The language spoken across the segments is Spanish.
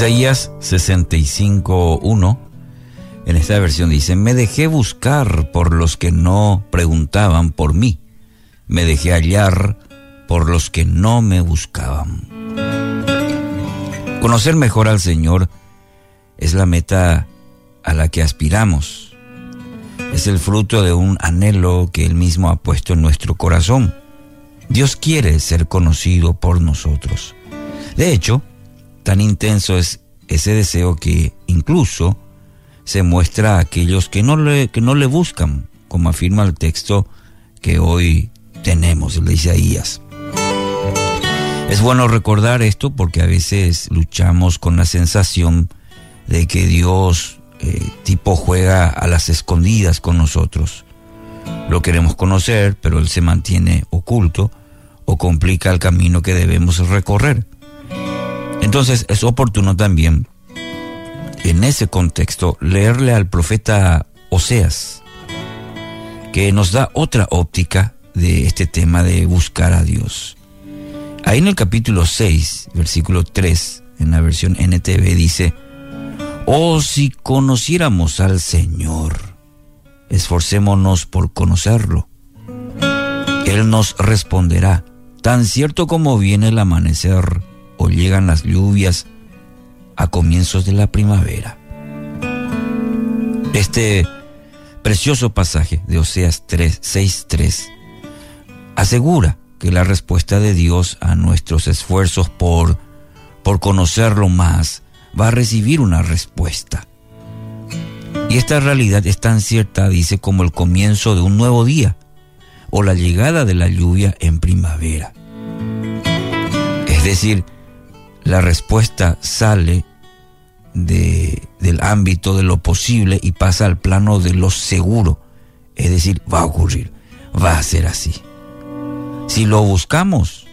Isaías 65.1, en esta versión dice, me dejé buscar por los que no preguntaban por mí, me dejé hallar por los que no me buscaban. Conocer mejor al Señor es la meta a la que aspiramos. Es el fruto de un anhelo que Él mismo ha puesto en nuestro corazón. Dios quiere ser conocido por nosotros. De hecho, tan intenso es ese deseo que incluso se muestra a aquellos que no le, que no le buscan, como afirma el texto que hoy tenemos, el de Isaías. Es bueno recordar esto porque a veces luchamos con la sensación de que Dios eh, tipo juega a las escondidas con nosotros. Lo queremos conocer, pero Él se mantiene oculto o complica el camino que debemos recorrer. Entonces es oportuno también, en ese contexto, leerle al profeta Oseas, que nos da otra óptica de este tema de buscar a Dios. Ahí en el capítulo 6, versículo 3, en la versión NTV dice, Oh, si conociéramos al Señor, esforcémonos por conocerlo. Él nos responderá, tan cierto como viene el amanecer o llegan las lluvias a comienzos de la primavera. Este precioso pasaje de Oseas 3, 6, 3 asegura que la respuesta de Dios a nuestros esfuerzos por, por conocerlo más va a recibir una respuesta. Y esta realidad es tan cierta, dice, como el comienzo de un nuevo día o la llegada de la lluvia en primavera. Es decir, la respuesta sale de, del ámbito de lo posible y pasa al plano de lo seguro. Es decir, va a ocurrir, va a ser así. Si lo buscamos,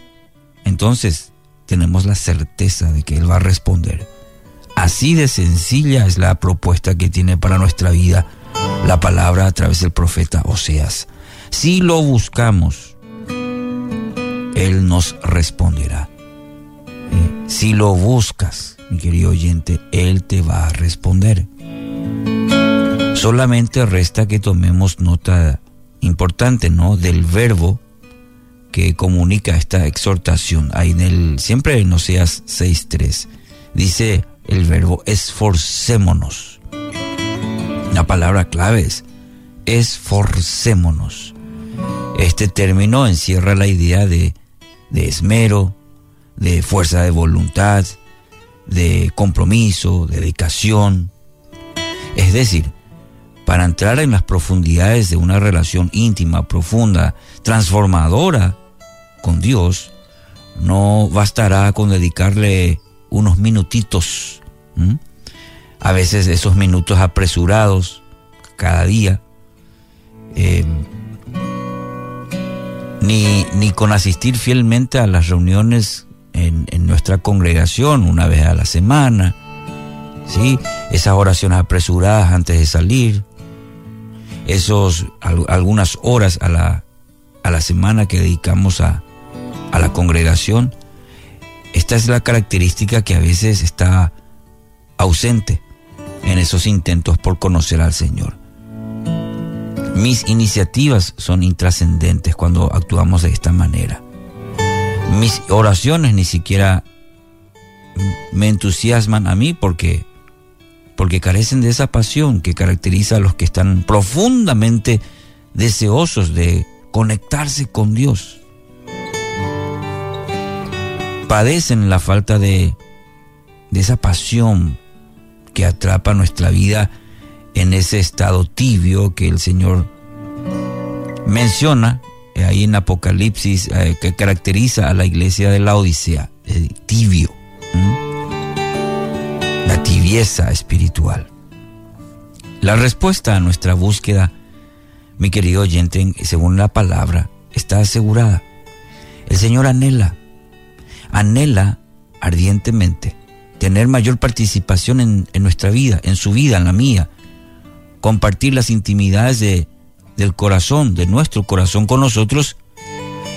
entonces tenemos la certeza de que Él va a responder. Así de sencilla es la propuesta que tiene para nuestra vida la palabra a través del profeta Oseas. Si lo buscamos, Él nos responderá. Si lo buscas, mi querido oyente, Él te va a responder. Solamente resta que tomemos nota importante, ¿no? Del verbo que comunica esta exhortación. Ahí en el, siempre en Oseas 6.3. Dice el verbo esforcémonos. La palabra clave es esforcémonos. Este término encierra la idea de, de esmero, de fuerza de voluntad, de compromiso, de dedicación. Es decir, para entrar en las profundidades de una relación íntima, profunda, transformadora con Dios, no bastará con dedicarle unos minutitos. A veces esos minutos apresurados cada día. Eh, ni, ni, con asistir fielmente a las reuniones en, nuestra congregación una vez a la semana. ¿sí? Esas oraciones apresuradas antes de salir. Esos, algunas horas a la, a la semana que dedicamos a, a la congregación esta es la característica que a veces está ausente en esos intentos por conocer al Señor. Mis iniciativas son intrascendentes cuando actuamos de esta manera. Mis oraciones ni siquiera me entusiasman a mí porque porque carecen de esa pasión que caracteriza a los que están profundamente deseosos de conectarse con Dios. Padecen la falta de, de esa pasión que atrapa nuestra vida en ese estado tibio que el Señor menciona eh, ahí en Apocalipsis eh, que caracteriza a la iglesia de la Odisea, el tibio, la tibieza espiritual. La respuesta a nuestra búsqueda, mi querido oyente, según la palabra, está asegurada. El Señor anhela anhela ardientemente tener mayor participación en, nuestra vida, en su vida, en la mía, compartir las intimidades de, del corazón, de nuestro corazón con nosotros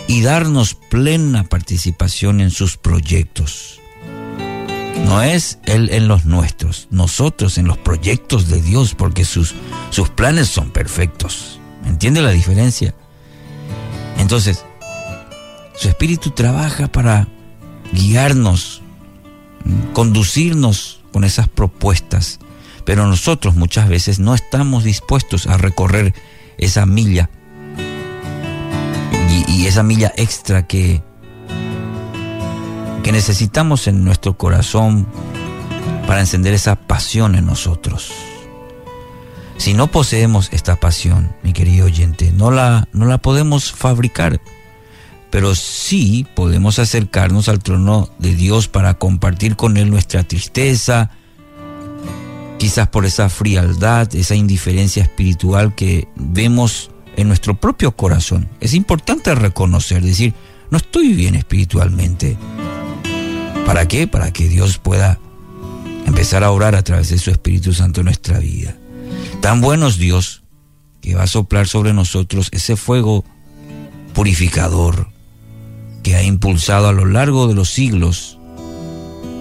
y darnos plena participación en sus proyectos. No es Él en los nuestros, nosotros en los proyectos de Dios, porque sus, sus planes son perfectos. ¿Me entiende la diferencia? Entonces, su Espíritu trabaja para guiarnos, conducirnos con esas propuestas, pero nosotros muchas veces no estamos dispuestos a recorrer esa milla y, esa milla extra que, que necesitamos en nuestro corazón para encender esa pasión en nosotros. Si no poseemos esta pasión, mi querido oyente, no la, no la podemos fabricar, pero sí podemos acercarnos al trono de Dios para compartir con Él nuestra tristeza, quizás por esa frialdad, esa indiferencia espiritual que vemos en nuestro propio corazón. Es importante reconocer, decir, no estoy bien espiritualmente. ¿Para qué? Para que Dios pueda empezar a orar a través de su Espíritu Santo en nuestra vida. Tan bueno es Dios que va a soplar sobre nosotros ese fuego purificador que ha impulsado a lo largo de los siglos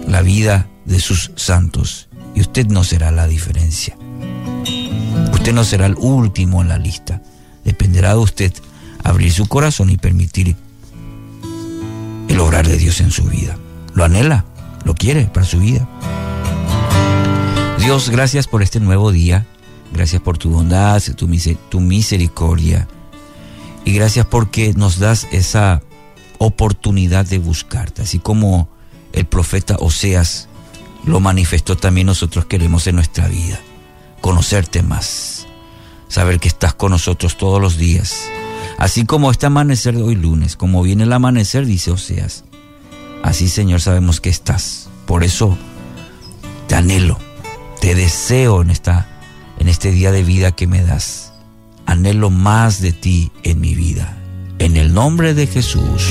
la vida de sus santos. Y usted no será la diferencia. Usted no será el último en la lista. Dependerá de usted abrir su corazón y permitir el obrar de Dios en su vida. ¿Lo anhela? ¿Lo quiere para su vida? Dios, gracias por este nuevo día. Gracias por tu bondad, tu, tu misericordia. Y gracias porque nos das esa oportunidad de buscarte. Así como el profeta Oseas lo manifestó, también nosotros queremos en nuestra vida. Conocerte más. Saber que estás con nosotros todos los días. Así como este amanecer de hoy lunes, como viene el amanecer, dice Oseas. Así, Señor, sabemos que estás. Por eso te anhelo, te deseo en esta en este día de vida que me das. Anhelo más de ti en mi vida. En el nombre de Jesús.